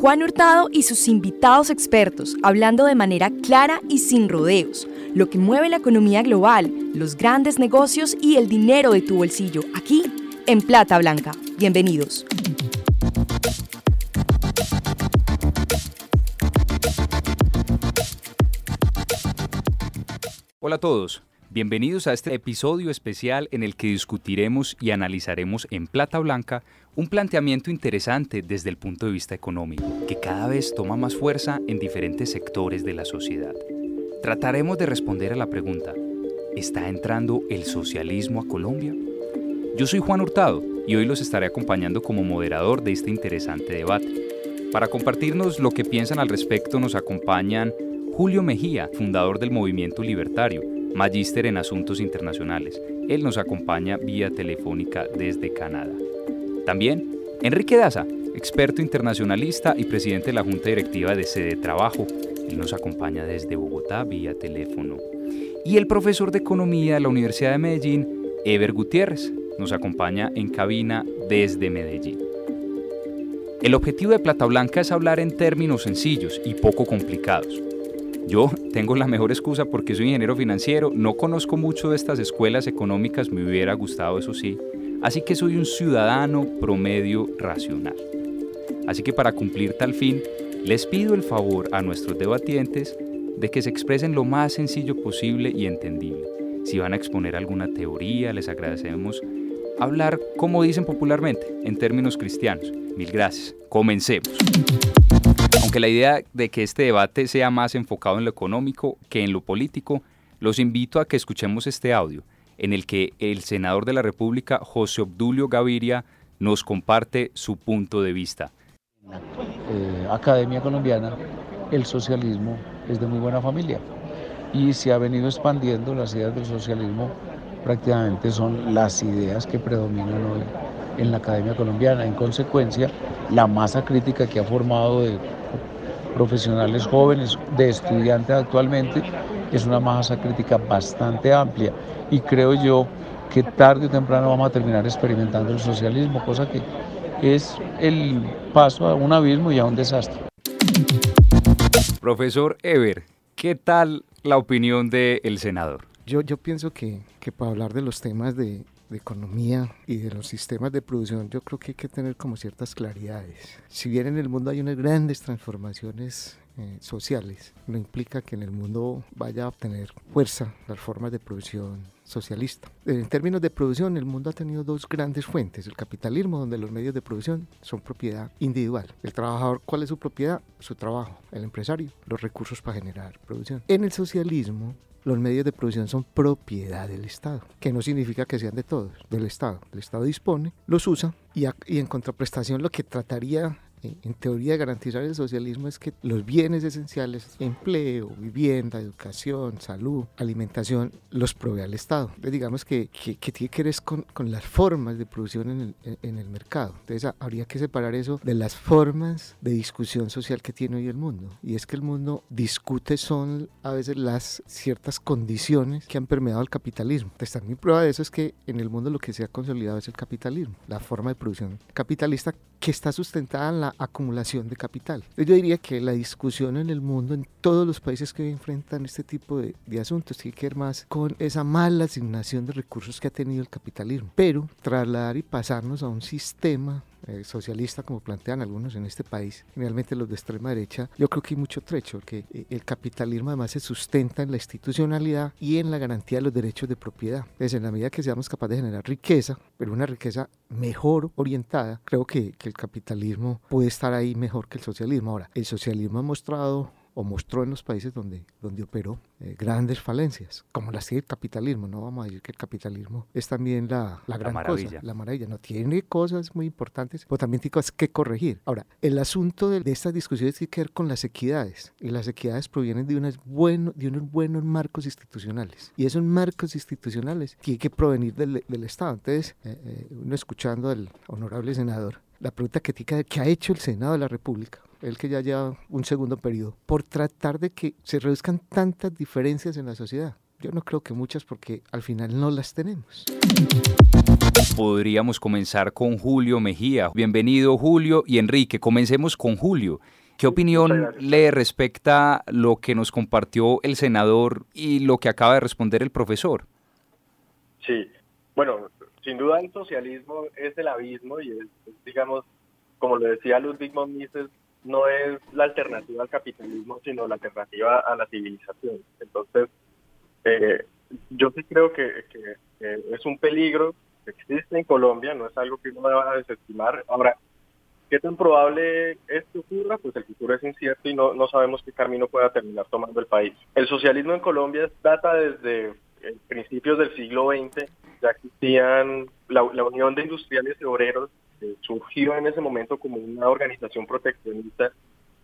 Juan Hurtado y sus invitados expertos, hablando de manera clara y sin rodeos, lo que mueve la economía global, los grandes negocios y el dinero de tu bolsillo, aquí en Plata Blanca. Bienvenidos. Hola a todos, bienvenidos a este episodio especial en el que discutiremos y analizaremos en Plata Blanca un planteamiento interesante desde el punto de vista económico, que cada vez toma más fuerza en diferentes sectores de la sociedad. Trataremos de responder a la pregunta, ¿está entrando el socialismo a Colombia? Yo soy Juan Hurtado y hoy los estaré acompañando como moderador de este interesante debate. Para compartirnos lo que piensan al respecto nos acompañan Julio Mejía, fundador del Movimiento Libertario, magíster en Asuntos Internacionales. Él nos acompaña vía telefónica desde Canadá. También Enrique Daza, experto internacionalista y presidente de la Junta Directiva de Sede Trabajo. Él nos acompaña desde Bogotá vía teléfono. Y el profesor de Economía de la Universidad de Medellín, Ever Gutiérrez, nos acompaña en cabina desde Medellín. El objetivo de Plata Blanca es hablar en términos sencillos y poco complicados. Yo tengo la mejor excusa porque soy ingeniero financiero, no conozco mucho de estas escuelas económicas, me hubiera gustado eso sí, Así que soy un ciudadano promedio racional. Así que para cumplir tal fin, les pido el favor a nuestros debatientes de que se expresen lo más sencillo posible y entendible. Si van a exponer alguna teoría, les agradecemos hablar como dicen popularmente, en términos cristianos. Mil gracias. Comencemos. Aunque la idea de que este debate sea más enfocado en lo económico que en lo político, los invito a que escuchemos este audio en el que el senador de la República, José Obdulio Gaviria, nos comparte su punto de vista. Eh, Academia Colombiana, el socialismo es de muy buena familia y se ha venido expandiendo las ideas del socialismo, prácticamente son las ideas que predominan hoy en la Academia Colombiana. En consecuencia, la masa crítica que ha formado de profesionales jóvenes, de estudiantes actualmente, es una masa crítica bastante amplia y creo yo que tarde o temprano vamos a terminar experimentando el socialismo, cosa que es el paso a un abismo y a un desastre. Profesor Ever, ¿qué tal la opinión del senador? Yo, yo pienso que, que para hablar de los temas de, de economía y de los sistemas de producción, yo creo que hay que tener como ciertas claridades. Si bien en el mundo hay unas grandes transformaciones eh, sociales, no implica que en el mundo vaya a obtener fuerza las formas de producción socialista. En términos de producción, el mundo ha tenido dos grandes fuentes. El capitalismo, donde los medios de producción son propiedad individual. El trabajador, ¿cuál es su propiedad? Su trabajo. El empresario, los recursos para generar producción. En el socialismo, los medios de producción son propiedad del Estado, que no significa que sean de todos, del Estado. El Estado dispone, los usa y, y en contraprestación lo que trataría en teoría garantizar el socialismo es que los bienes esenciales, empleo, vivienda, educación, salud, alimentación, los provee al Estado. Entonces, digamos que, que, tiene que ver con, con, las formas de producción en el, en el mercado. Entonces habría que separar eso de las formas de discusión social que tiene hoy el mundo. Y es que el mundo discute son a veces las ciertas condiciones que han permeado el capitalismo. Entonces también prueba de eso es que en el mundo lo que se ha consolidado es el capitalismo, la forma de producción capitalista que está sustentada en la acumulación de capital. Yo diría que la discusión en el mundo, en todos los países que enfrentan este tipo de, de, asuntos, tiene que ver más con esa mala asignación de recursos que ha tenido el capitalismo. Pero trasladar y pasarnos a un sistema eh, socialista, como plantean algunos en este país, generalmente los de extrema derecha, yo creo que hay mucho trecho, porque eh, el capitalismo además se sustenta en la institucionalidad y en la garantía de los derechos de propiedad. Entonces, en la medida que seamos capaces de generar riqueza, pero una riqueza mejor orientada, creo que, que el capitalismo puede estar ahí mejor que el socialismo. Ahora, el socialismo ha mostrado o mostró en los países donde, donde operó eh, grandes falencias, como las tiene el capitalismo. No vamos a decir que el capitalismo es también la, la gran maravilla. cosa, la maravilla. No tiene cosas muy importantes, pero también tiene cosas que corregir. Ahora, el asunto de, de estas discusiones tiene que ver con las equidades, y las equidades provienen de, unas bueno, de unos buenos marcos institucionales. Y esos marcos institucionales tienen que provenir del, del Estado. Entonces, eh, eh, uno escuchando al honorable senador, la pregunta que, que ha hecho el Senado de la República el que ya lleva un segundo periodo, por tratar de que se reduzcan tantas diferencias en la sociedad. Yo no creo que muchas porque al final no las tenemos. Podríamos comenzar con Julio Mejía. Bienvenido Julio y Enrique. Comencemos con Julio. ¿Qué opinión le respecta lo que nos compartió el senador y lo que acaba de responder el profesor? Sí, bueno, sin duda el socialismo es el abismo y es, digamos, como lo decía Ludwig von Mises, no es la alternativa al capitalismo, sino la alternativa a la civilización. Entonces, eh, yo sí creo que, es un peligro que existe en Colombia, no es algo que uno deba desestimar. Ahora, ¿Qué tan probable es que ocurra? Pues el futuro es incierto y no, no sabemos qué camino pueda terminar tomando el país. El socialismo en Colombia data desde eh, principios del siglo XX, ya existían la, Unión de Industriales y Obreros, que surgió en ese momento como una organización proteccionista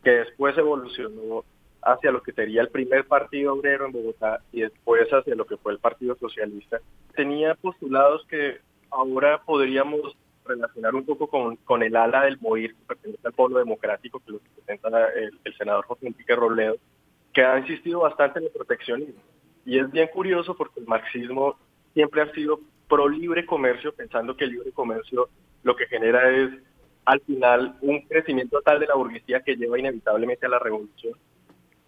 que después evolucionó hacia lo que sería el primer partido obrero en Bogotá y después hacia lo que fue el Partido Socialista. Tenía postulados que ahora podríamos relacionar un poco con, con el ala del MOIR, que pertenece al Pueblo Democrático, que lo representa el, senador José Enrique Robledo, que ha insistido bastante en el proteccionismo. Y es bien curioso porque el marxismo siempre ha sido pro libre comercio, pensando que el libre comercio lo que genera es al final un crecimiento tal de la burguesía que lleva inevitablemente a la revolución.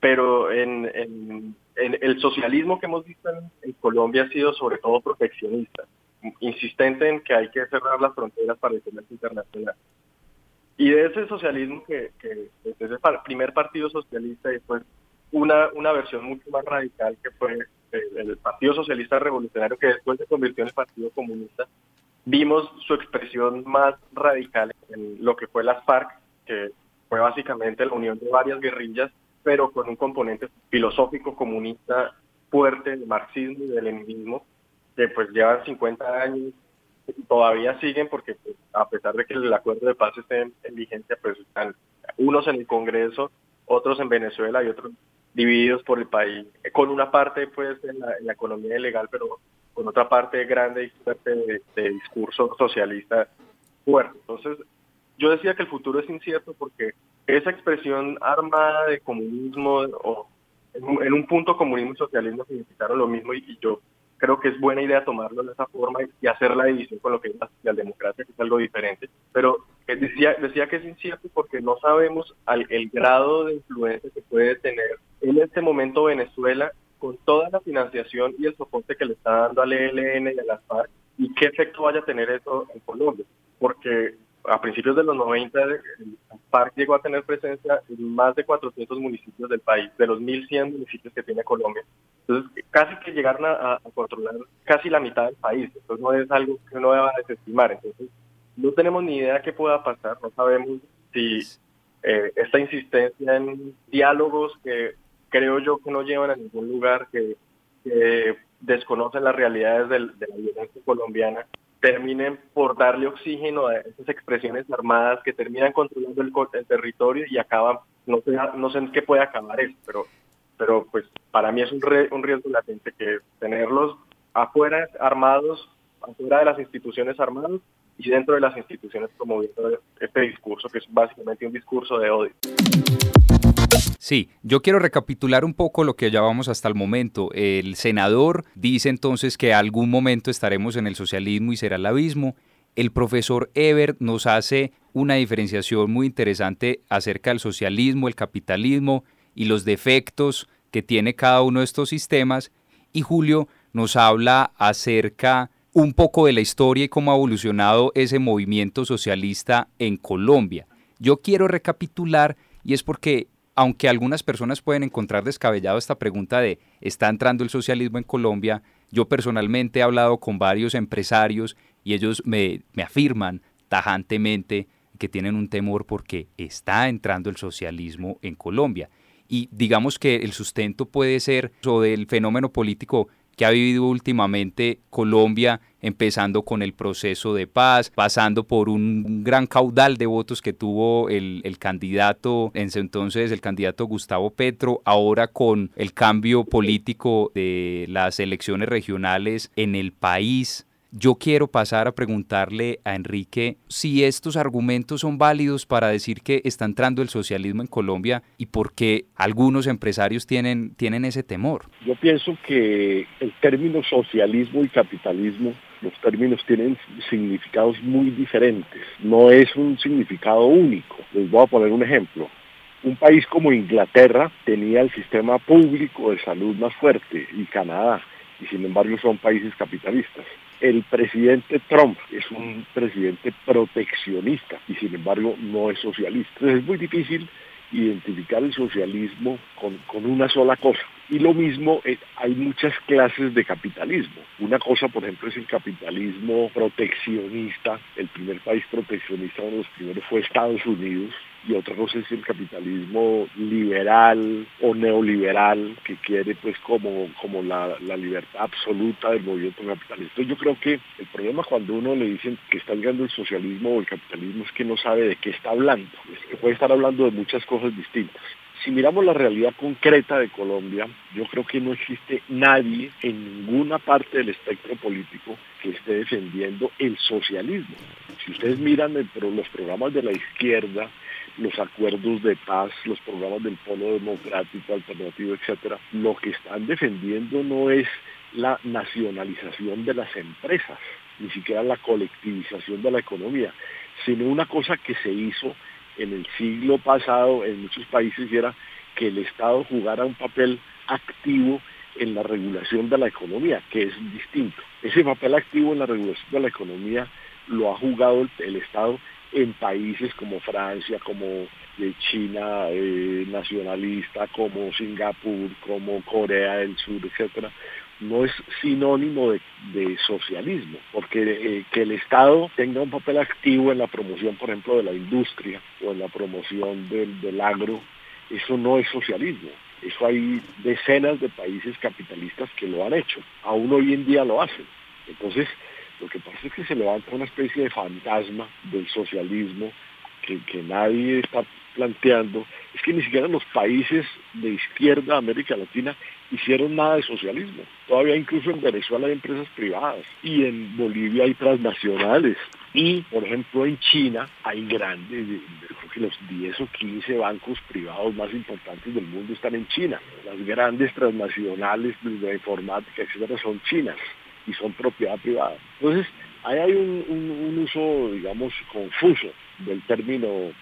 Pero en, el socialismo que hemos visto en Colombia ha sido sobre todo proteccionista insistente en que hay que cerrar las fronteras para el comercio internacional. Y de ese socialismo que, que desde el primer partido socialista y después una, una versión mucho más radical que fue el, Partido Socialista Revolucionario que después se convirtió en el Partido Comunista, vimos su expresión más radical en lo que fue las FARC, que fue básicamente la unión de varias guerrillas, pero con un componente filosófico comunista fuerte del marxismo y del leninismo, que pues llevan 50 años y todavía siguen porque pues, a pesar de que el acuerdo de paz esté en, vigencia, pues están unos en el Congreso, otros en Venezuela y otros divididos por el país, con una parte pues en la, economía ilegal, pero con otra parte grande y fuerte de, discurso socialista fuerte. Entonces, yo decía que el futuro es incierto porque esa expresión armada de comunismo o en un, punto comunismo y socialismo significaron lo mismo y yo creo que es buena idea tomarlo de esa forma y hacer la división con lo que es la socialdemocracia, que es algo diferente. Pero decía, decía que es incierto porque no sabemos el grado de influencia que puede tener en este momento Venezuela con toda la financiación y el soporte que le está dando al ELN y a las FARC y qué efecto vaya a tener eso en Colombia. Porque a principios de los 90 el FARC llegó a tener presencia en más de 400 municipios del país, de los 1.100 municipios que tiene Colombia. Entonces, casi que llegaron a, controlar casi la mitad del país. Entonces, no es algo que uno deba desestimar. Entonces, no tenemos ni idea qué pueda pasar. No sabemos si eh, esta insistencia en diálogos que creo yo que no llevan a ningún lugar, que, desconocen las realidades de la violencia colombiana, terminen por darle oxígeno a esas expresiones armadas que terminan controlando el, el territorio y acaban, no sé, no sé en qué puede acabar eso, pero pero pues para mí es un, un riesgo latente que tenerlos afuera armados, afuera de las instituciones armadas y dentro de las instituciones promoviendo este discurso que es básicamente un discurso de odio. Sí, yo quiero recapitular un poco lo que llevamos hasta el momento. El senador dice entonces que algún momento estaremos en el socialismo y será el abismo. El profesor Ebert nos hace una diferenciación muy interesante acerca del socialismo, el capitalismo, y los defectos que tiene cada uno de estos sistemas. Y Julio nos habla acerca un poco de la historia y cómo ha evolucionado ese movimiento socialista en Colombia. Yo quiero recapitular y es porque aunque algunas personas pueden encontrar descabellado esta pregunta de ¿está entrando el socialismo en Colombia? Yo personalmente he hablado con varios empresarios y ellos me, me afirman tajantemente que tienen un temor porque está entrando el socialismo en Colombia y digamos que el sustento puede ser sobre el fenómeno político que ha vivido últimamente Colombia, empezando con el proceso de paz, pasando por un gran caudal de votos que tuvo el, el, candidato, en ese entonces el candidato Gustavo Petro, ahora con el cambio político de las elecciones regionales en el país. Yo quiero pasar a preguntarle a Enrique si estos argumentos son válidos para decir que está entrando el socialismo en Colombia y por qué algunos empresarios tienen, tienen ese temor. Yo pienso que el término socialismo y capitalismo los términos tienen significados muy diferentes, no es un significado único. Les voy a poner un ejemplo. Un país como Inglaterra tenía el sistema público de salud más fuerte y Canadá, y sin embargo son países capitalistas. El presidente Trump es un presidente proteccionista y sin embargo no es socialista. Entonces es muy difícil identificar el socialismo con, con una sola cosa. Y lo mismo, eh, hay muchas clases de capitalismo. Una cosa, por ejemplo, es el capitalismo proteccionista. El primer país proteccionista, uno de los primeros fue Estados Unidos, y otra cosa es el capitalismo liberal o neoliberal que quiere pues como, como la, libertad absoluta del movimiento capitalista. Yo creo que el problema cuando uno le dicen que está llegando el socialismo o el capitalismo es que no sabe de qué está hablando. Es que puede estar hablando de muchas cosas distintas. Si miramos la realidad concreta de Colombia, yo creo que no existe nadie en ninguna parte del espectro político que esté defendiendo el socialismo. Si ustedes miran los programas de la izquierda, los acuerdos de paz, los programas del Polo Democrático, Alternativo, etcétera, lo que están defendiendo no es la nacionalización de las empresas, ni siquiera la colectivización de la economía, sino una cosa que se hizo en el siglo pasado en muchos países y era que el Estado jugara un papel activo en la regulación de la economía, que es distinto. Ese papel activo en la regulación de la economía lo ha jugado el Estado en países como Francia, como de China eh, nacionalista, como Singapur, como Corea del Sur, etcétera, no es sinónimo de, socialismo, porque eh, que el Estado tenga un papel activo en la promoción, por ejemplo, de la industria o en la promoción del, del agro, eso no es socialismo. Eso hay decenas de países capitalistas que lo han hecho, aún hoy en día lo hacen. Entonces, lo que pasa es que se levanta una especie de fantasma del socialismo que, nadie está planteando. Es que ni siquiera los países de izquierda de América Latina hicieron nada de socialismo. Todavía incluso en Venezuela hay empresas privadas y en Bolivia hay transnacionales. Y, por ejemplo, en China hay grandes, creo que los 10 o 15 bancos privados más importantes del mundo están en China. Las grandes transnacionales de informática, etcétera, son chinas y son propiedad privada. Entonces, ahí hay un, uso, digamos, confuso del término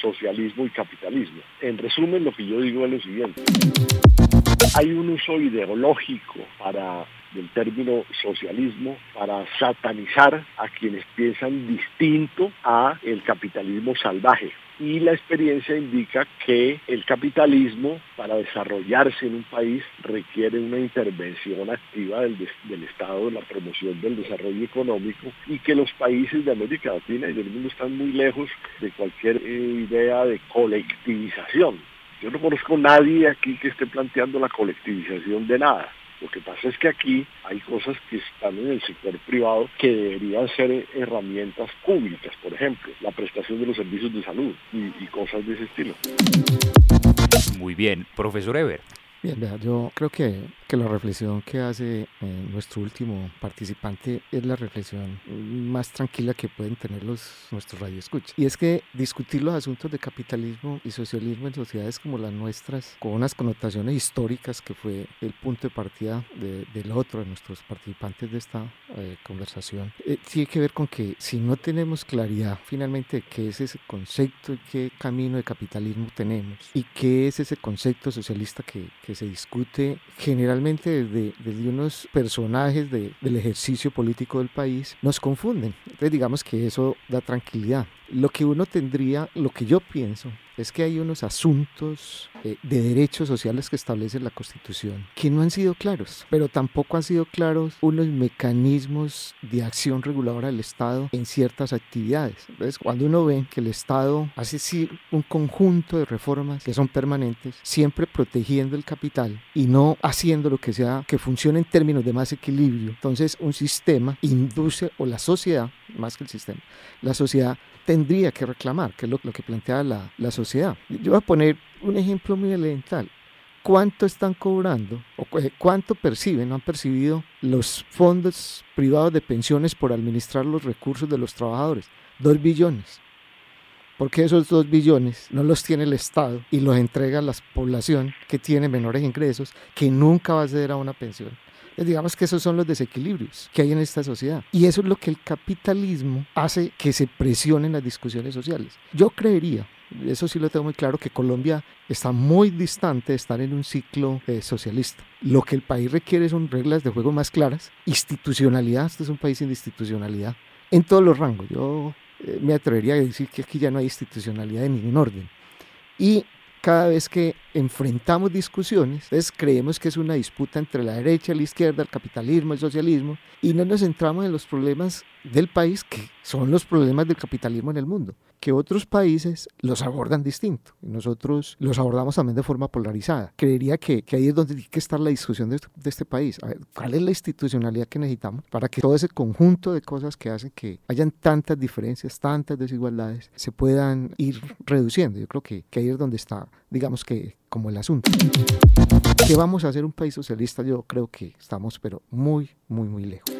socialismo y capitalismo. En resumen, lo que yo digo es lo siguiente. Hay un uso ideológico para del término socialismo para satanizar a quienes piensan distinto a el capitalismo salvaje y la experiencia indica que el capitalismo para desarrollarse en un país requiere una intervención activa del, Estado en la promoción del desarrollo económico y que los países de América Latina y del mundo están muy lejos de cualquier eh, idea de colectivización. Yo no conozco a nadie aquí que esté planteando la colectivización de nada. Lo que pasa es que aquí hay cosas que están en el sector privado que deberían ser herramientas públicas, por ejemplo, la prestación de los servicios de salud y, cosas de ese estilo. Muy bien, profesor Ever. Bien, vea, yo creo que que la reflexión que hace eh, nuestro último participante es la reflexión más tranquila que pueden tener los, nuestros radioescuchas. Y es que discutir los asuntos de capitalismo y socialismo en sociedades como las nuestras, con unas connotaciones históricas que fue el punto de partida del otro de nuestros participantes de esta eh, conversación, eh, tiene que ver con que si no tenemos claridad finalmente de qué es ese concepto y qué camino de capitalismo tenemos y qué es ese concepto socialista que, que se discute generalmente desde, desde unos personajes del ejercicio político del país, nos confunden. Entonces digamos que eso da tranquilidad. Lo que uno tendría, lo que yo pienso, es que hay unos asuntos eh, de derechos sociales que establece la Constitución que no han sido claros, pero tampoco han sido claros unos mecanismos de acción reguladora del Estado en ciertas actividades. Entonces, cuando uno ve que el Estado hace sí un conjunto de reformas que son permanentes, siempre protegiendo el capital y no haciendo lo que sea que funcione en términos de más equilibrio, entonces un sistema induce o la sociedad, más que el sistema, la sociedad tendría que reclamar, que es lo, que plantea la, sociedad. Yo voy a poner un ejemplo muy elemental. cuánto están cobrando o cuánto perciben, no han percibido los fondos privados de pensiones por administrar los recursos de los trabajadores. Dos billones. Porque esos dos billones no los tiene el Estado y los entrega a la población que tiene menores ingresos, que nunca va a acceder a una pensión. digamos que esos son los desequilibrios que hay en esta sociedad. Y eso es lo que el capitalismo hace que se presionen las discusiones sociales. Yo creería eso sí lo tengo muy claro, que Colombia está muy distante de estar en un ciclo eh, socialista. Lo que el país requiere son reglas de juego más claras, institucionalidad, este es un país sin institucionalidad, en todos los rangos. Yo eh, me atrevería a decir que aquí ya no hay institucionalidad de ningún orden. Y cada vez que enfrentamos discusiones, entonces creemos que es una disputa entre la derecha, la izquierda, el capitalismo, el socialismo, y no nos centramos en los problemas del país, que son los problemas del capitalismo en el mundo, que otros países los abordan distinto, nosotros los abordamos también de forma polarizada. Creería que, que ahí es donde tiene que estar la discusión de, de este país. A ver, ¿cuál es la institucionalidad que necesitamos para que todo ese conjunto de cosas que hacen que hayan tantas diferencias, tantas desigualdades, se puedan ir reduciendo? Yo creo que, que ahí es donde está, digamos que como el asunto. ¿Qué vamos a hacer un país socialista? Yo creo que estamos, pero muy, muy, muy lejos.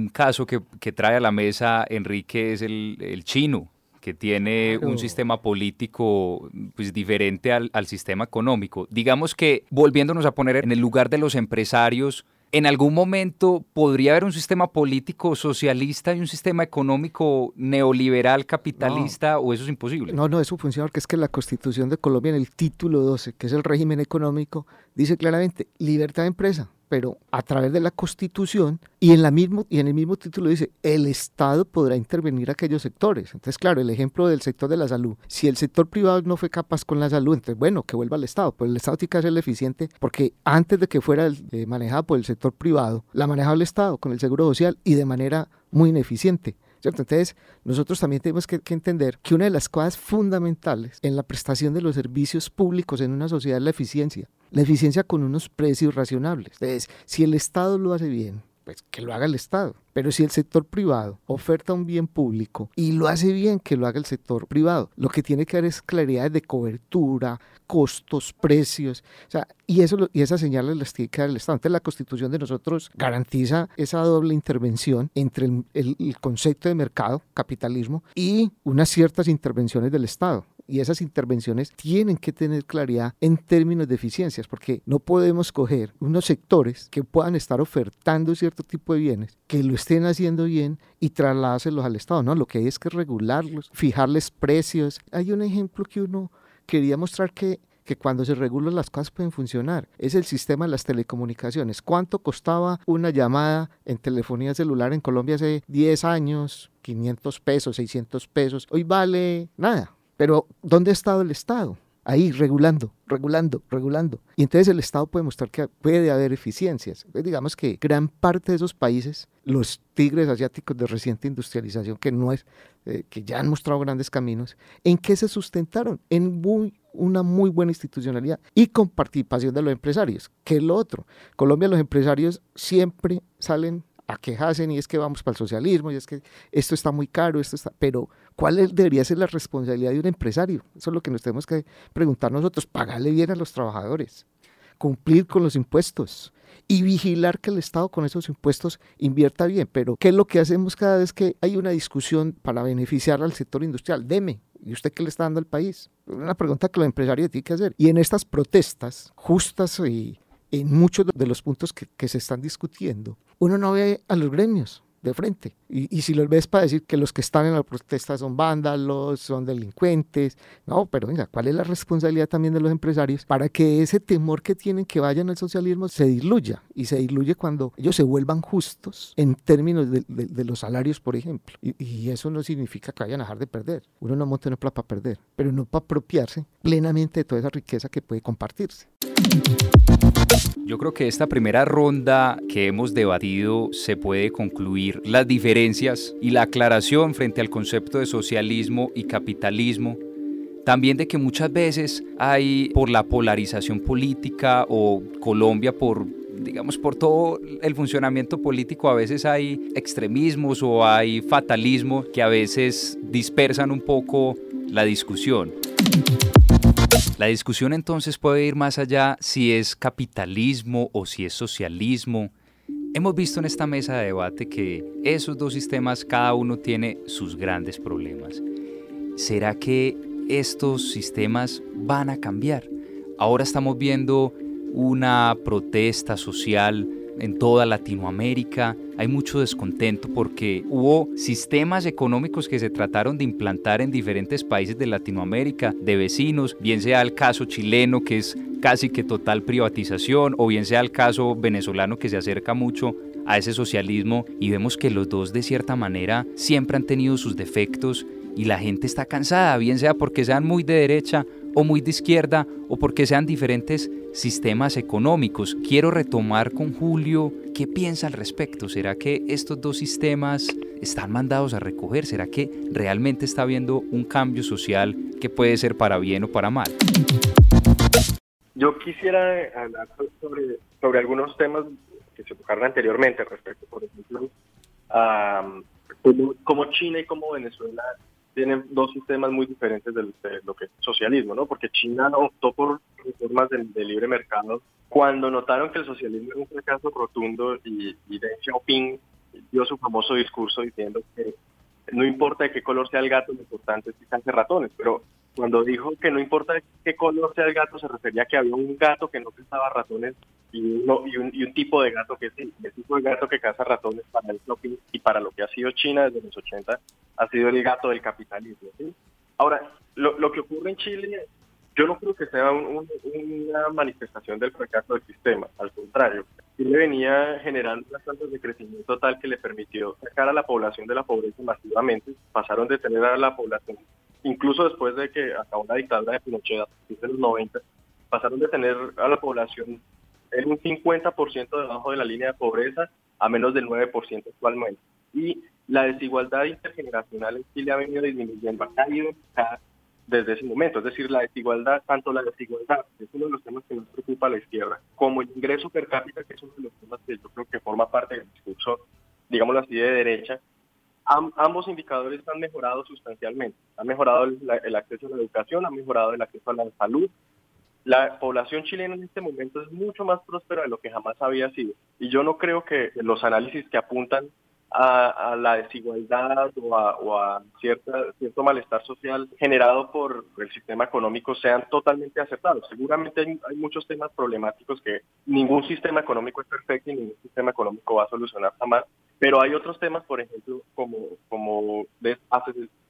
Un caso que, que trae a la mesa Enrique es el, el chino, que tiene un sistema político pues, diferente al, al, sistema económico. Digamos que, volviéndonos a poner en el lugar de los empresarios, en algún momento podría haber un sistema político socialista y un sistema económico neoliberal capitalista o eso es imposible. No, no, eso funciona porque es que la Constitución de Colombia en el título 12, que es el régimen económico, dice claramente libertad de empresa, pero a través de la Constitución y en, la mismo, y en el mismo título dice, el Estado podrá intervenir aquellos sectores. Entonces, claro, el ejemplo del sector de la salud, si el sector privado no fue capaz con la salud, entonces, bueno, que vuelva al Estado, pero el Estado tiene que ser eficiente porque antes de que fuera eh, manejada por el sector privado, la manejaba el Estado con el Seguro Social y de manera muy ineficiente. Entonces, nosotros también tenemos que, entender que una de las cosas fundamentales en la prestación de los servicios públicos en una sociedad es la eficiencia. La eficiencia con unos precios razonables. Entonces, si el Estado lo hace bien, pues que lo haga el Estado. Pero si el sector privado oferta un bien público y lo hace bien, que lo haga el sector privado. Lo que tiene que haber es claridad de cobertura, costos, precios. O sea, y, eso, y esas señales las tiene que dar el Estado. Entonces, la Constitución de nosotros garantiza esa doble intervención entre el, concepto de mercado, capitalismo, y unas ciertas intervenciones del Estado y esas intervenciones tienen que tener claridad en términos de eficiencias, porque no podemos coger unos sectores que puedan estar ofertando cierto tipo de bienes, que lo estén haciendo bien y trasladárselos al Estado, no, lo que hay es que regularlos, fijarles precios. Hay un ejemplo que uno quería mostrar que que cuando se regulan las cosas pueden funcionar. Es el sistema de las telecomunicaciones. ¿Cuánto costaba una llamada en telefonía celular en Colombia hace 10 años? 500 pesos, 600 pesos. Hoy vale nada. Pero ¿dónde ha estado el Estado? Ahí, regulando, regulando, regulando. Y entonces el Estado puede mostrar que puede haber eficiencias. Digamos que gran parte de esos países, los tigres asiáticos de reciente industrialización, que, no es, eh, que ya han mostrado grandes caminos, ¿en qué se sustentaron? En muy, una muy buena institucionalidad y con participación de los empresarios. ¿Qué es lo otro? Colombia, los empresarios siempre salen a quejarse y es que vamos para el socialismo y es que esto está muy caro, esto está, pero ¿cuál debería ser la responsabilidad de un empresario? Eso es lo que nos tenemos que preguntar nosotros, pagarle bien a los trabajadores, cumplir con los impuestos y vigilar que el Estado con esos impuestos invierta bien, pero ¿qué es lo que hacemos cada vez que hay una discusión para beneficiar al sector industrial? Deme, ¿Y usted qué le está dando al país? Una pregunta que los empresarios tienen que hacer. Y en estas protestas justas y en muchos de los puntos que, que se están discutiendo, uno no ve a los gremios de frente. Y, si los ves para decir que los que están en la protesta son vándalos, son delincuentes, no, pero venga, ¿cuál es la responsabilidad también de los empresarios para que ese temor que tienen que vayan al socialismo se diluya? Y se diluye cuando ellos se vuelvan justos en términos de, los salarios, por ejemplo. Y, y, eso no significa que vayan a dejar de perder. Uno no monta una plata para perder, pero no para apropiarse plenamente de toda esa riqueza que puede compartirse. Yo creo que esta primera ronda que hemos debatido se puede concluir las diferencias y la aclaración frente al concepto de socialismo y capitalismo. También de que muchas veces hay por la polarización política o Colombia por digamos, por todo el funcionamiento político a veces hay extremismos o hay fatalismo que a veces dispersan un poco la discusión. La discusión entonces puede ir más allá si es capitalismo o si es socialismo. Hemos visto en esta mesa de debate que esos dos sistemas cada uno tiene sus grandes problemas. ¿Será que estos sistemas van a cambiar? Ahora estamos viendo una protesta social en toda Latinoamérica. Hay mucho descontento porque hubo sistemas económicos que se trataron de implantar en diferentes países de Latinoamérica, de vecinos, bien sea el caso chileno que es casi que total privatización o bien sea el caso venezolano que se acerca mucho a ese socialismo y vemos que los dos de cierta manera siempre han tenido sus defectos y la gente está cansada, bien sea porque sean muy de derecha o muy de izquierda o porque sean diferentes sistemas económicos. Quiero retomar con Julio qué piensa al respecto. ¿Será que estos dos sistemas están mandados a recoger? ¿Será que realmente está habiendo un cambio social que puede ser para bien o para mal? Yo quisiera hablar sobre, sobre algunos temas que se tocaron anteriormente respecto, por ejemplo, a cómo China y cómo Venezuela tienen dos sistemas muy diferentes de, lo que es socialismo, ¿no? Porque China optó por reformas de, libre mercado cuando notaron que el socialismo era un fracaso rotundo y, y Deng Xiaoping dio su famoso discurso diciendo que no importa de qué color sea el gato, lo importante es que cance ratones, pero cuando dijo que no importa qué color sea el gato, se refería a que había un gato que no cazaba ratones y, y, un, y un tipo de gato que sí, el tipo de gato que caza ratones para el shopping y para lo que ha sido China desde los 80 ha sido el gato del capitalismo. Ahora, lo, que ocurre en Chile, yo no creo que sea una manifestación del fracaso del sistema, al contrario. Chile venía generando unas tasas de crecimiento tal que le permitió sacar a la población de la pobreza masivamente. Pasaron de tener a la población, incluso después de que acabó la dictadura de Pinochet a partir de los 90, pasaron de tener a la población en un 50% debajo de la línea de pobreza a menos del 9% actualmente. Y la desigualdad intergeneracional en Chile ha venido disminuyendo, ha caído desde ese momento. Es decir, la desigualdad, tanto la desigualdad, que es uno de los temas que nos preocupa a la izquierda, como el ingreso per cápita, que es uno de los temas que yo creo que forma parte del discurso, digámoslo así, de derecha, ambos indicadores han mejorado sustancialmente. Han mejorado el, acceso a la educación, han mejorado el acceso a la salud, la población chilena en este momento es mucho más próspera de lo que jamás había sido. Y yo no creo que los análisis que apuntan a, la desigualdad o a, cierta, cierto malestar social generado por el sistema económico sean totalmente aceptados. Seguramente hay, muchos temas problemáticos que ningún sistema económico es perfecto y ningún sistema económico va a solucionar jamás, pero hay otros temas, por ejemplo, como, como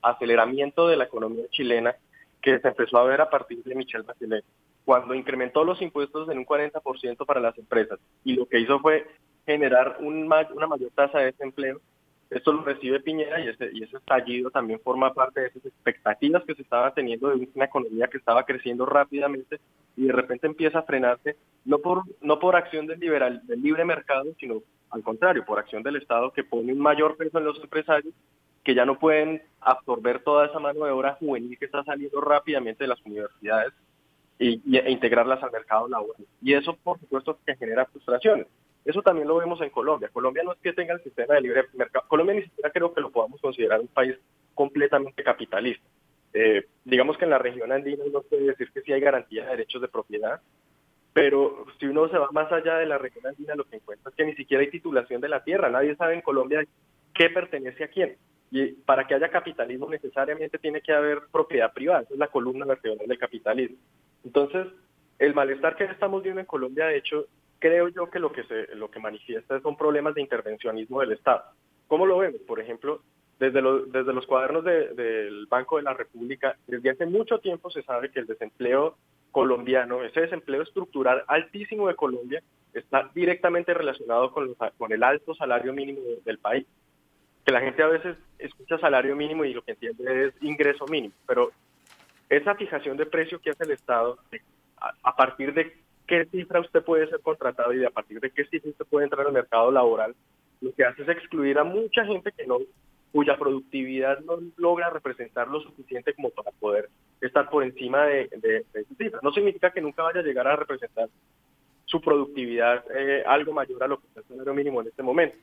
aceleramiento de la economía chilena que se empezó a ver a partir de Michel Bachelet, cuando incrementó los impuestos en un 40% para las empresas y lo que hizo fue generar un, una mayor tasa de desempleo. Esto lo recibe Piñera y ese, y estallido también forma parte de esas expectativas que se estaba teniendo de una economía que estaba creciendo rápidamente y de repente empieza a frenarse, no por, no por acción del, liberal, del libre mercado, sino al contrario, por acción del Estado que pone un mayor peso en los empresarios que ya no pueden absorber toda esa mano de obra juvenil que está saliendo rápidamente de las universidades e integrarlas al mercado laboral. Y eso, por supuesto, que genera frustraciones. Eso también lo vemos en Colombia. Colombia no es que tenga el sistema de libre mercado. Colombia ni siquiera creo que lo podamos considerar un país completamente capitalista. Eh, digamos que en la región andina no puede decir que sí hay garantía de derechos de propiedad, pero si uno se va más allá de la región andina, lo que encuentra es que ni siquiera hay titulación de la tierra. Nadie sabe en Colombia qué pertenece a quién. Y para que haya capitalismo necesariamente tiene que haber propiedad privada. Esa es la columna vertebral del capitalismo. Entonces, el malestar que estamos viendo en Colombia, de hecho, creo yo que lo que, se, lo que manifiesta son problemas de intervencionismo del Estado. ¿Cómo lo vemos? Por ejemplo, desde, desde los cuadernos del Banco de la República, desde hace mucho tiempo se sabe que el desempleo colombiano, ese desempleo estructural altísimo de Colombia, está directamente relacionado con, con el alto salario mínimo del país. Que la gente a veces escucha salario mínimo y lo que entiende es ingreso mínimo, pero esa fijación de precio que hace el Estado, a partir de qué cifra usted puede ser contratado y a partir de qué cifra usted puede entrar al mercado laboral, lo que hace es excluir a mucha gente que no cuya productividad no logra representar lo suficiente como para poder estar por encima de, de, esa cifra. No significa que nunca vaya a llegar a representar su productividad eh, algo mayor a lo que está el salario mínimo en este momento.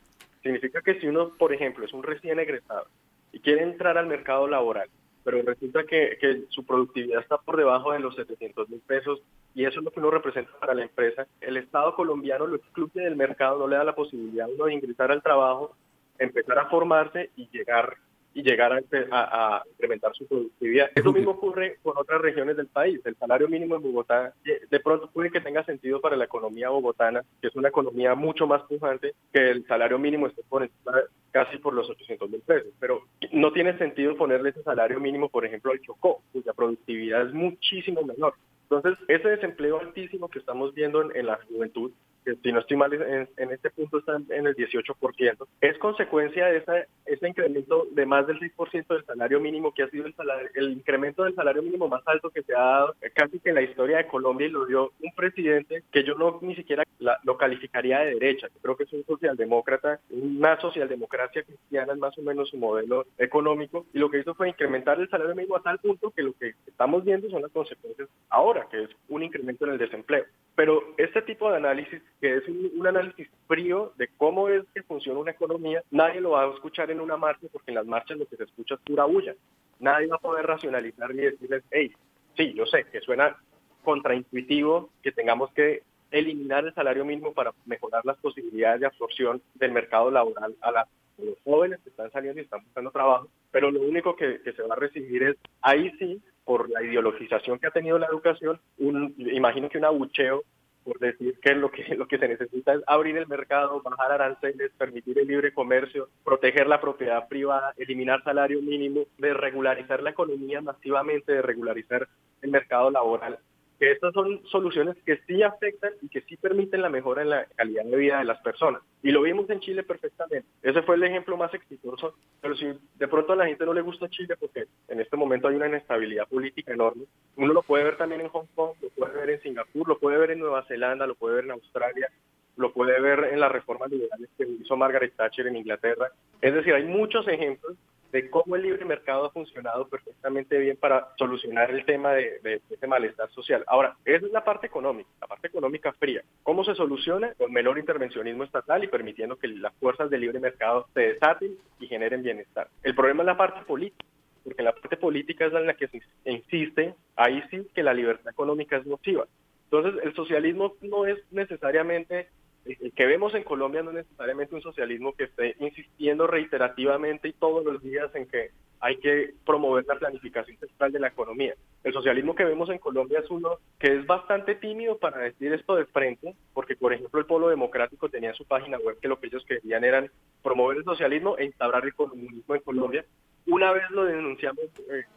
Significa que si uno, por ejemplo, es un recién egresado y quiere entrar al mercado laboral, pero resulta que, que su productividad está por debajo de los 700 mil pesos y eso es lo que uno representa para la empresa. El Estado colombiano lo excluye del mercado, no le da la posibilidad a uno de ingresar al trabajo, empezar a formarse y llegar y llegar a, incrementar su productividad. Lo mismo ocurre con otras regiones del país. El salario mínimo en Bogotá de pronto puede que tenga sentido para la economía bogotana, que es una economía mucho más pujante, que el salario mínimo esté por casi por los 800 mil pesos. Pero no tiene sentido ponerle ese salario mínimo, por ejemplo, al Chocó, cuya productividad es muchísimo menor. Entonces, ese desempleo altísimo que estamos viendo en la juventud si no estoy mal, en, este punto está en el 18%, es consecuencia de ese incremento de más del 6% del salario mínimo que ha sido el, el incremento del salario mínimo más alto que se ha dado casi que en la historia de Colombia y lo dio un presidente que yo no ni siquiera lo calificaría de derecha, creo que es un socialdemócrata, una socialdemocracia cristiana es más o menos su modelo económico y lo que hizo fue incrementar el salario mínimo a tal punto que lo que estamos viendo son las consecuencias ahora, que es un incremento en el desempleo. Pero este tipo de análisis, que es un, análisis frío de cómo es que funciona una economía, nadie lo va a escuchar en una marcha porque en las marchas lo que se escucha es pura bulla. Nadie va a poder racionalizar ni decirles, hey, sí, yo sé que suena contraintuitivo que tengamos que eliminar el salario mínimo para mejorar las posibilidades de absorción del mercado laboral a, los jóvenes que están saliendo y están buscando trabajo, pero lo único que, que se va a recibir es, ahí sí, por la ideologización que ha tenido la educación, un, imagino que un abucheo por decir que lo que lo que se necesita es abrir el mercado, bajar aranceles, permitir el libre comercio, proteger la propiedad privada, eliminar salario mínimo, de regularizar la economía masivamente, de regularizar el mercado laboral que estas son soluciones que sí afectan y que sí permiten la mejora en la calidad de vida de las personas. Y lo vimos en Chile perfectamente. Ese fue el ejemplo más exitoso. Pero si de pronto a la gente no le gusta Chile, porque en este momento hay una inestabilidad política enorme, uno lo puede ver también en Hong Kong, lo puede ver en Singapur, lo puede ver en Nueva Zelanda, lo puede ver en Australia, lo puede ver en las reformas liberales que hizo Margaret Thatcher en Inglaterra. Es decir, hay muchos ejemplos de cómo el libre mercado ha funcionado perfectamente bien para solucionar el tema de, ese malestar social. Ahora, esa es la parte económica, la parte económica fría. ¿Cómo se soluciona? Con menor intervencionismo estatal y permitiendo que las fuerzas del libre mercado se desaten y generen bienestar. El problema es la parte política porque la parte política es en la que se insiste, ahí sí que la libertad económica es nociva. Entonces, el socialismo no es necesariamente que vemos en Colombia no es necesariamente un socialismo que esté insistiendo reiterativamente y todos los días en que hay que promover la planificación central de la economía. El socialismo que vemos en Colombia es uno que es bastante tímido para decir esto de frente, porque por ejemplo el Polo Democrático tenía en su página web que lo que ellos querían era promover el socialismo e instaurar el comunismo en Colombia. Una vez lo denunciamos,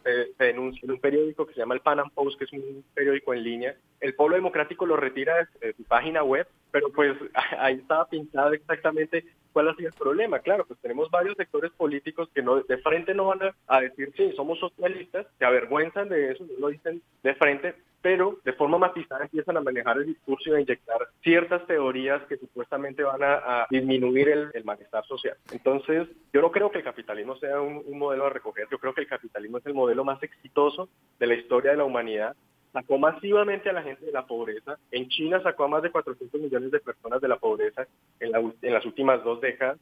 eh, se, denunció en un periódico que se llama el Pan Am Post, que es un periódico en línea. El Polo Democrático lo retira de su página web pero pues ahí estaba pintado exactamente cuál ha sido el problema. Claro, pues tenemos varios sectores políticos que no de frente no van a, decir, sí, somos socialistas, se avergüenzan de eso, no lo dicen de frente, pero de forma matizada empiezan a manejar el discurso y a inyectar ciertas teorías que supuestamente van a, disminuir el, malestar social. Entonces, yo no creo que el capitalismo sea un modelo a recoger, yo creo que el capitalismo es el modelo más exitoso de la historia de la humanidad sacó masivamente a la gente de la pobreza. En China sacó a más de 400 millones de personas de la pobreza en, las últimas dos décadas.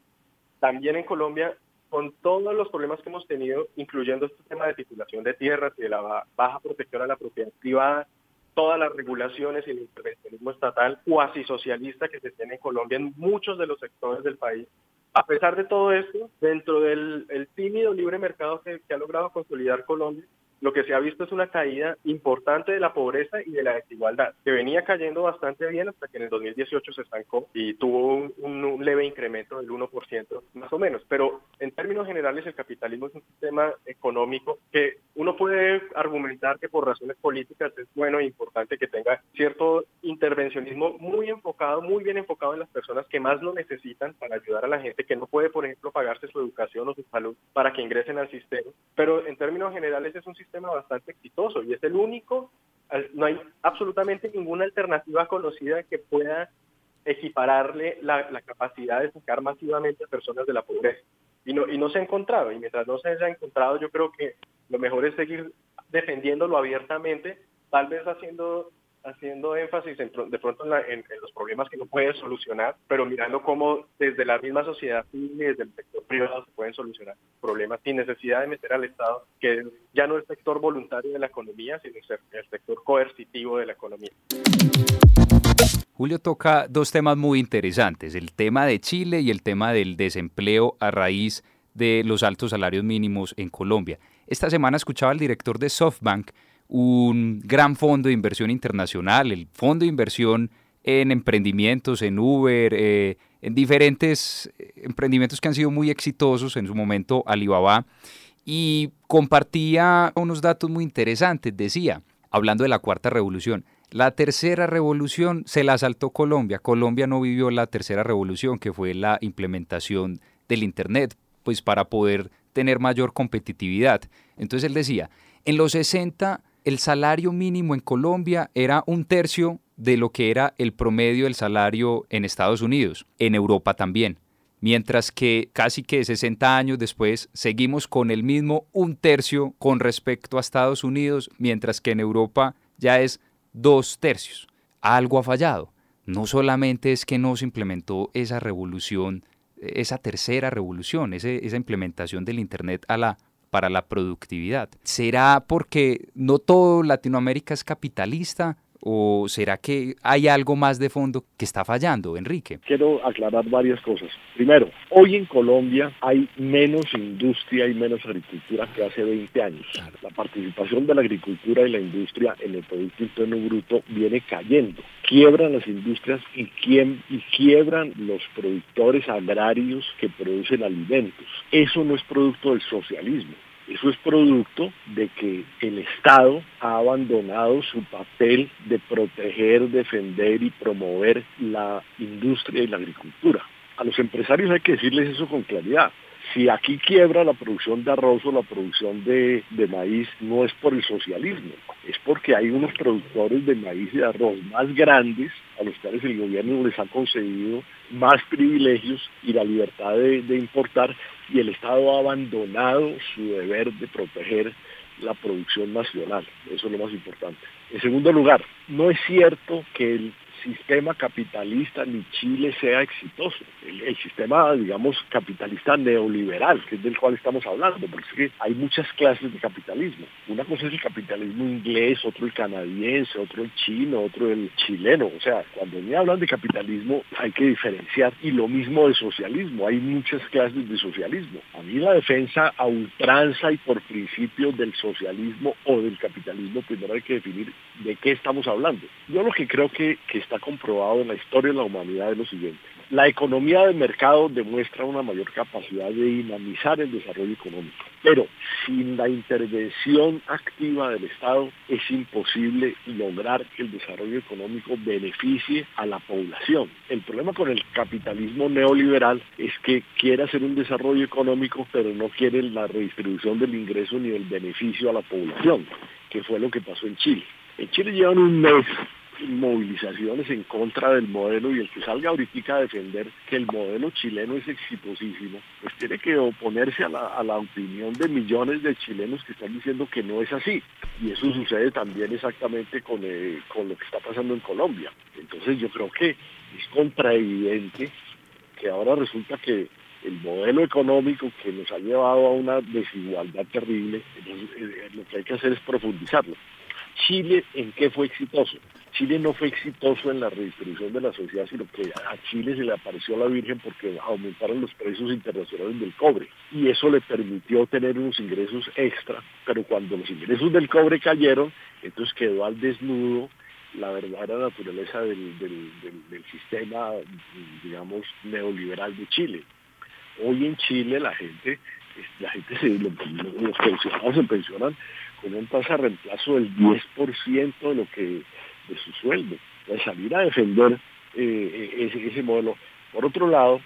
También en Colombia, con todos los problemas que hemos tenido, incluyendo este tema de titulación de tierras y de la baja protección a la propiedad privada, todas las regulaciones y el intervencionismo estatal cuasi socialista que se tiene en Colombia en muchos de los sectores del país. A pesar de todo esto, dentro del tímido libre mercado que ha logrado consolidar Colombia, lo que se ha visto es una caída importante de la pobreza y de la desigualdad, que venía cayendo bastante bien hasta que en el 2018 se estancó y tuvo un, leve incremento del 1% más o menos. Pero en términos generales el capitalismo es un sistema económico que uno puede argumentar que por razones políticas es bueno e importante que tenga cierto intervencionismo muy enfocado, muy bien enfocado en las personas que más lo necesitan para ayudar a la gente que no puede, por ejemplo, pagarse su educación o su salud para que ingresen al sistema. Pero en términos generales es un sistema sistema bastante exitoso y es el único, no hay absolutamente ninguna alternativa conocida que pueda equipararle la, capacidad de sacar masivamente a personas de la pobreza. Y no, y no se ha encontrado, y mientras no se haya encontrado, yo creo que lo mejor es seguir defendiéndolo abiertamente, tal vez haciendo haciendo énfasis de pronto en, los problemas que no puede solucionar, pero mirando cómo desde la misma sociedad civil y desde el sector privado se pueden solucionar problemas sin necesidad de meter al Estado, que ya no es el sector voluntario de la economía, sino el sector coercitivo de la economía. Julio toca dos temas muy interesantes, el tema de Chile y el tema del desempleo a raíz de los altos salarios mínimos en Colombia. Esta semana escuchaba al director de SoftBank, un gran fondo de inversión internacional, el fondo de inversión en emprendimientos, en Uber, eh, en diferentes eh, emprendimientos que han sido muy exitosos, en su momento Alibaba, y compartía unos datos muy interesantes. Decía, hablando de la cuarta revolución, la tercera revolución se la saltó Colombia. Colombia no vivió la tercera revolución, que fue la implementación del Internet, pues para poder tener mayor competitividad. Entonces él decía, en los 60 el salario mínimo en Colombia era un tercio de lo que era el promedio del salario en Estados Unidos, en Europa también. Mientras que casi que 60 años después seguimos con el mismo un tercio con respecto a Estados Unidos, mientras que en Europa ya es dos tercios. Algo ha fallado. No solamente es que no se implementó esa revolución, esa tercera revolución, esa implementación del Internet a la para la productividad. ¿Será porque no todo Latinoamérica es capitalista? ¿O será que hay algo más de fondo que está fallando, Enrique? Quiero aclarar varias cosas. Primero, hoy en Colombia hay menos industria y menos agricultura que hace 20 años. La participación de la agricultura y la industria en el Producto Interno Bruto viene cayendo. Quiebran las industrias y, y quiebran los productores agrarios que producen alimentos. Eso no es producto del socialismo. Eso es producto de que el Estado ha abandonado su papel de proteger, defender y promover la industria y la agricultura. A los empresarios hay que decirles eso con claridad. Si aquí quiebra la producción de arroz o la producción de, maíz, no es por el socialismo, es porque hay unos productores de maíz y de arroz más grandes a los cuales el gobierno les ha concedido más privilegios y la libertad de importar y el Estado ha abandonado su deber de proteger la producción nacional. Eso es lo más importante. En segundo lugar, no es cierto que el sistema capitalista ni Chile sea exitoso. El, sistema, digamos, capitalista neoliberal, que es del cual estamos hablando, porque hay muchas clases de capitalismo. Una cosa es el capitalismo inglés, otro el canadiense, otro el chino, otro el chileno. O sea, cuando me hablan de capitalismo hay que diferenciar. Y lo mismo de socialismo, hay muchas clases de socialismo. A mí la defensa a ultranza y por principio del socialismo o del capitalismo, primero hay que definir de qué estamos hablando. Yo lo que creo que, que está comprobado en la historia de la humanidad es lo siguiente. La economía de mercado demuestra una mayor capacidad de dinamizar el desarrollo económico, pero sin la intervención activa del Estado es imposible lograr que el desarrollo económico beneficie a la población. El problema con el capitalismo neoliberal es que quiere hacer un desarrollo económico, pero no quiere la redistribución del ingreso ni el beneficio a la población, que fue lo que pasó en Chile. En Chile llevan un mes movilizaciones en contra del modelo y el que salga ahorita a defender que el modelo chileno es exitosísimo, pues tiene que oponerse a la, opinión de millones de chilenos que están diciendo que no es así. Y eso sucede también exactamente con, eh, con lo que está pasando en Colombia. Entonces yo creo que es contraevidente que ahora resulta que el modelo económico que nos ha llevado a una desigualdad terrible, entonces, eh, lo que hay que hacer es profundizarlo. Chile, ¿en qué fue exitoso? Chile no fue exitoso en la redistribución de la sociedad, sino que a Chile se le apareció la Virgen porque aumentaron los precios internacionales del cobre y eso le permitió tener unos ingresos extra, pero cuando los ingresos del cobre cayeron, entonces quedó al desnudo la verdadera naturaleza del, sistema, digamos, neoliberal de Chile. Hoy en Chile la gente, la gente se, los pensionados se pensionan con un tasa de reemplazo del 10% de lo que de su sueldo, de salir a defender eh, ese, modelo. Por otro lado,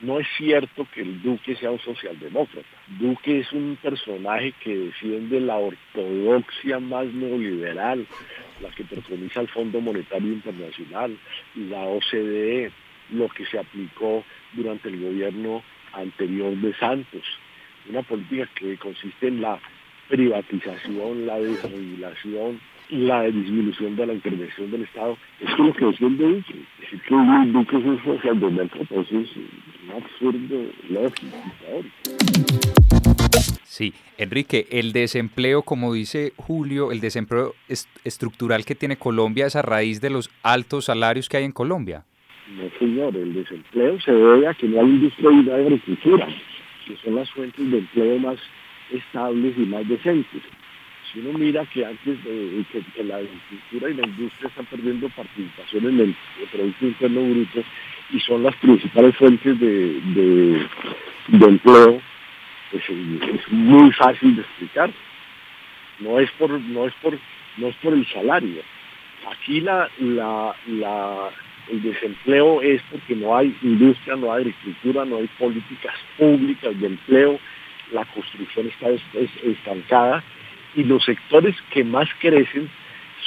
no es cierto que el Duque sea un socialdemócrata. Duque es un personaje que defiende la ortodoxia más neoliberal, la que preconiza el Fondo Monetario Internacional, la OCDE, lo que se aplicó durante el gobierno anterior de Santos. Una política que consiste en la privatización, la desregulación, la disminución de la intervención del Estado. Eso es lo que defiende Duque. Decir que Duque es un socialdemócrata, pues es un absurdo lógico, Sí, Enrique, el desempleo, como dice Julio, el desempleo estructural que tiene Colombia es a raíz de los altos salarios que hay en Colombia. No, señor, el desempleo se debe a que no hay industria y no agricultura, que son las fuentes de empleo más estables y más decentes. Si uno mira que antes de que, la agricultura y la industria están perdiendo participación en el, Producto Interno Bruto y son las principales fuentes de empleo, pues, es muy fácil de explicar. No es por, no es por, no es por el salario. Aquí la, la, el desempleo es porque no hay industria, no hay agricultura, no hay políticas públicas de empleo, la construcción está estancada y los sectores que más crecen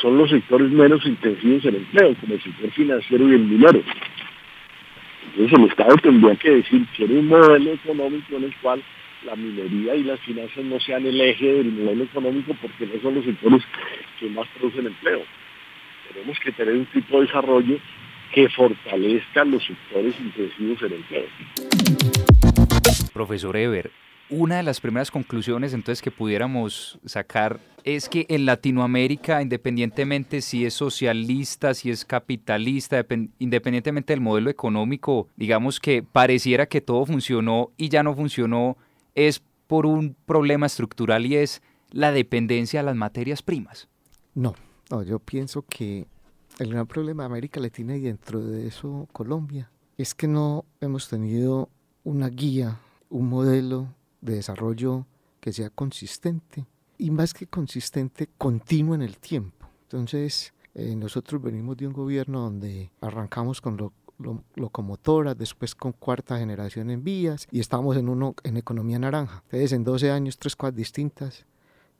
son los sectores menos intensivos en empleo, como el sector financiero y el minero. Entonces el Estado tendría que decir, quiere un modelo económico en el cual la minería y las finanzas no sean el eje del modelo económico porque no son los sectores que más producen empleo. Tenemos que tener un tipo de desarrollo que fortalezca los sectores intensivos en empleo. Profesor Eber, una de las primeras conclusiones entonces que pudiéramos sacar es que en Latinoamérica, independientemente si es socialista, si es capitalista, independientemente del modelo económico, digamos que pareciera que todo funcionó y ya no funcionó es por un problema estructural y es la dependencia a las materias primas. No, no, yo pienso que el gran problema de América Latina y dentro de eso Colombia es que no hemos tenido una guía, un modelo de desarrollo que sea consistente y más que consistente, continuo en el tiempo. Entonces, eh, nosotros venimos de un gobierno donde arrancamos con lo locomotoras, después con cuarta generación en vías y estamos en, uno, en economía naranja. Entonces, en 12 años, tres cosas distintas.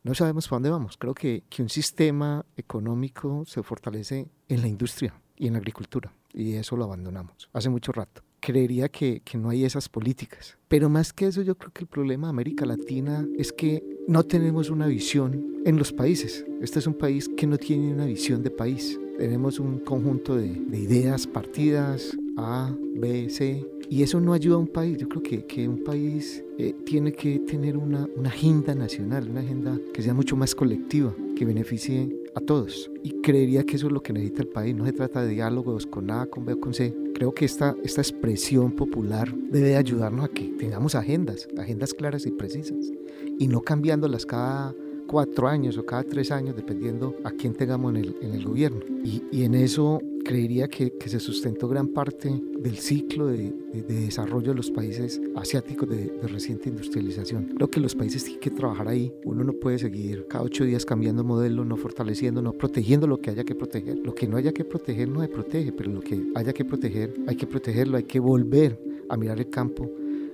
No sabemos para dónde vamos. Creo que, que un sistema económico se fortalece en la industria y en la agricultura y eso lo abandonamos hace mucho rato. Creería que, que, no hay esas políticas. Pero más que eso, yo creo que el problema de América Latina es que no tenemos una visión en los países. Este es un país que no tiene una visión de país tenemos un conjunto de, ideas partidas, A, B, C, y eso no ayuda a un país. Yo creo que, que un país eh, tiene que tener una, una, agenda nacional, una agenda que sea mucho más colectiva, que beneficie a todos. Y creería que eso es lo que necesita el país. No se trata de diálogos con A, con B con C. Creo que esta, esta expresión popular debe ayudarnos a que tengamos agendas, agendas claras y precisas, y no cambiándolas cada cuatro años o cada tres años, dependiendo a quién tengamos en el, en el gobierno. Y, y, en eso creería que, que, se sustentó gran parte del ciclo de, de, desarrollo de los países asiáticos de, de, reciente industrialización. Creo que los países tienen que trabajar ahí. Uno no puede seguir cada ocho días cambiando modelo, no fortaleciendo, no protegiendo lo que haya que proteger. Lo que no haya que proteger no se protege, pero lo que haya que proteger hay que protegerlo, hay que volver a mirar el campo.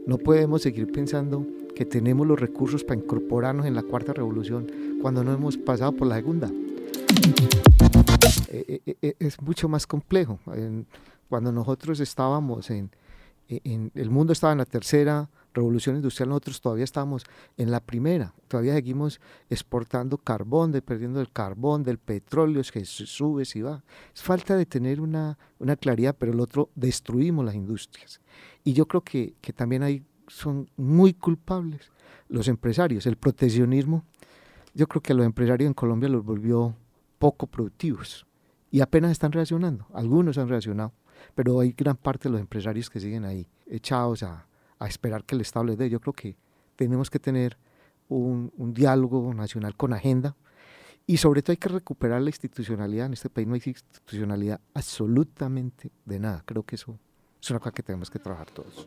No podemos seguir pensando que tenemos los recursos para incorporarnos en la cuarta revolución cuando no hemos pasado por la segunda. Eh, eh, eh, es mucho más complejo. Cuando nosotros estábamos en, en, el mundo estaba en la tercera revolución industrial, nosotros todavía estamos en la primera, todavía seguimos exportando carbón, dependiendo del carbón, del petróleo, es que sube, si va. Es falta de tener una, una claridad, pero el otro, destruimos las industrias. Y yo creo que, que también hay son muy culpables los empresarios. El proteccionismo, yo creo que a los empresarios en Colombia los volvió poco productivos y apenas están reaccionando. Algunos han reaccionado, pero hay gran parte de los empresarios que siguen ahí echados a, esperar que el Estado les dé. Yo creo que tenemos que tener un diálogo nacional con agenda y sobre todo hay que recuperar la institucionalidad. En este país no hay institucionalidad absolutamente de nada. Creo que eso es una cosa que tenemos que trabajar todos.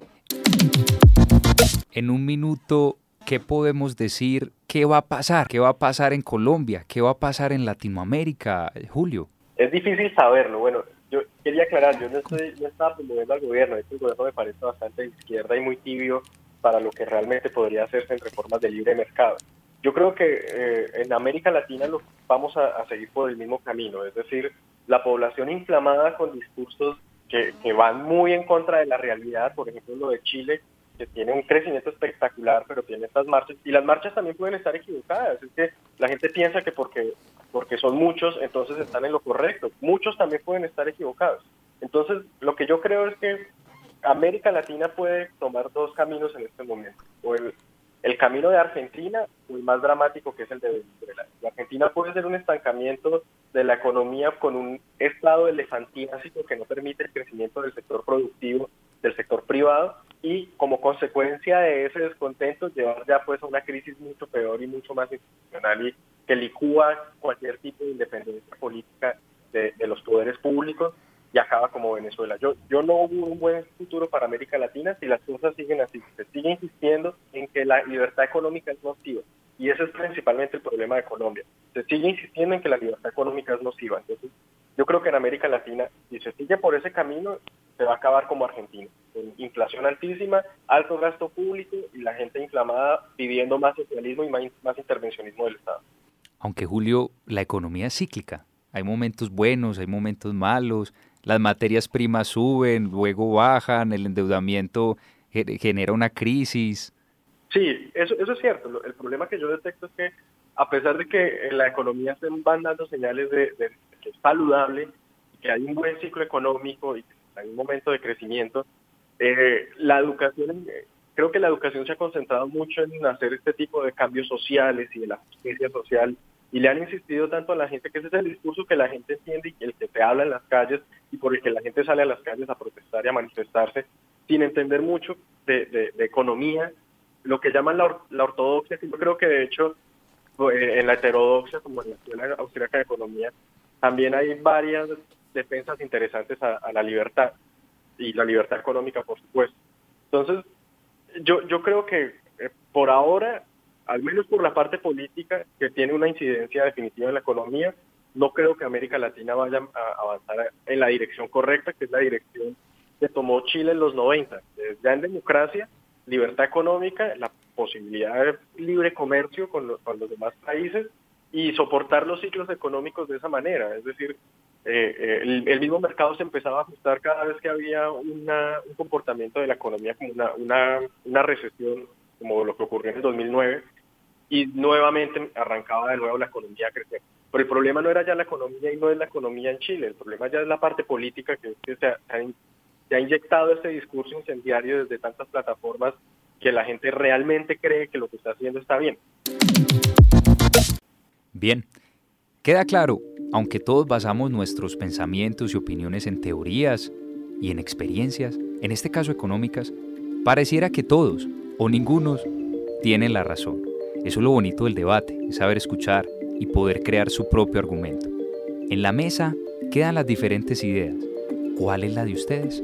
En un minuto, ¿qué podemos decir? ¿Qué va a pasar? ¿Qué va a pasar en Colombia? ¿Qué va a pasar en Latinoamérica, Julio? Es difícil saberlo. Bueno, yo quería aclarar, yo no, estoy, no estaba promoviendo al gobierno. Este gobierno me parece bastante de izquierda y muy tibio para lo que realmente podría hacerse en reformas de libre mercado. Yo creo que eh, en América Latina lo, vamos a, a seguir por el mismo camino, es decir, la población inflamada con discursos que, van muy en contra de la realidad, por ejemplo lo de Chile, que tiene un crecimiento espectacular, pero tiene estas marchas, y las marchas también pueden estar equivocadas, es que la gente piensa que porque, porque son muchos, entonces están en lo correcto, muchos también pueden estar equivocados. Entonces, lo que yo creo es que América Latina puede tomar dos caminos en este momento, o el, el camino de Argentina o el más dramático que es el de Venezuela. Argentina puede ser un estancamiento de la economía con un estado elefantiásico que no permite el crecimiento del sector productivo, del sector privado, y como consecuencia de ese descontento llevar ya pues a una crisis mucho peor y mucho más institucional y que licúa cualquier tipo de independencia política de, los poderes públicos y acaba como Venezuela. Yo, yo no veo un buen futuro para América Latina si las cosas siguen así. Se sigue insistiendo en que la libertad económica es nociva y ese es principalmente el problema de Colombia. Se sigue insistiendo en que la libertad económica es nociva. Entonces, yo creo que en América Latina, si se sigue por ese camino, se va a acabar como Argentina, con inflación altísima, alto gasto público y la gente inflamada pidiendo más socialismo y más, intervencionismo del Estado. Aunque Julio, la economía es cíclica. Hay momentos buenos, hay momentos malos, las materias primas suben, luego bajan, el endeudamiento genera una crisis. Sí, eso, eso es cierto. El problema que yo detecto es que a pesar de que en la economía se van dando señales de, de que es saludable, que hay un buen ciclo económico y que hay un momento de crecimiento. Eh, la educación, creo que la educación se ha concentrado mucho en hacer este tipo de cambios sociales y de la justicia social y le han insistido tanto a la gente que ese es el discurso que la gente entiende y el que se habla en las calles y por el que la gente sale a las calles a protestar y a manifestarse sin entender mucho de, economía, lo que llaman la, la, ortodoxia, que yo creo que de hecho eh, en la heterodoxia, como en la Escuela Austríaca de Economía, también hay varias defensas interesantes a, la libertad y la libertad económica, por supuesto. Entonces, yo, yo creo que eh, por ahora, al menos por la parte política, que tiene una incidencia definitiva en la economía, no creo que América Latina vaya a avanzar en la dirección correcta, que es la dirección que tomó Chile en los 90. Ya en democracia, libertad económica, la posibilidad de libre comercio con con los demás países y soportar los ciclos económicos de esa manera. Es decir, eh, eh, el, mismo mercado se empezaba a ajustar cada vez que había un comportamiento de la economía como una, una, recesión, como lo que ocurrió en el 2009, y nuevamente arrancaba de nuevo la economía a crecer. Pero el problema no era ya la economía y no es la economía en Chile, el problema ya es la parte política que, se, ha, se ha inyectado este discurso incendiario desde tantas plataformas que la gente realmente cree que lo que está haciendo está bien. Bien, queda claro aunque todos basamos nuestros pensamientos y opiniones en teorías y en experiencias, en este caso económicas, pareciera que todos o ninguno tienen la razón. Eso es lo bonito del debate, saber escuchar y poder crear su propio argumento. En la mesa quedan las diferentes ideas. ¿Cuál es la de ustedes?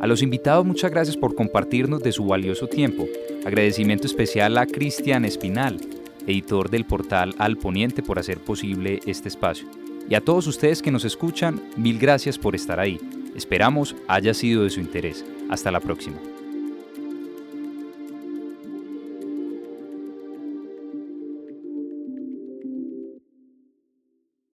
A los invitados muchas gracias por compartirnos de su valioso tiempo. Agradecimiento especial a Cristian Espinal, editor del portal Al Poniente, por hacer posible este espacio. Y a todos ustedes que nos escuchan, mil gracias por estar ahí. Esperamos haya sido de su interés. Hasta la próxima.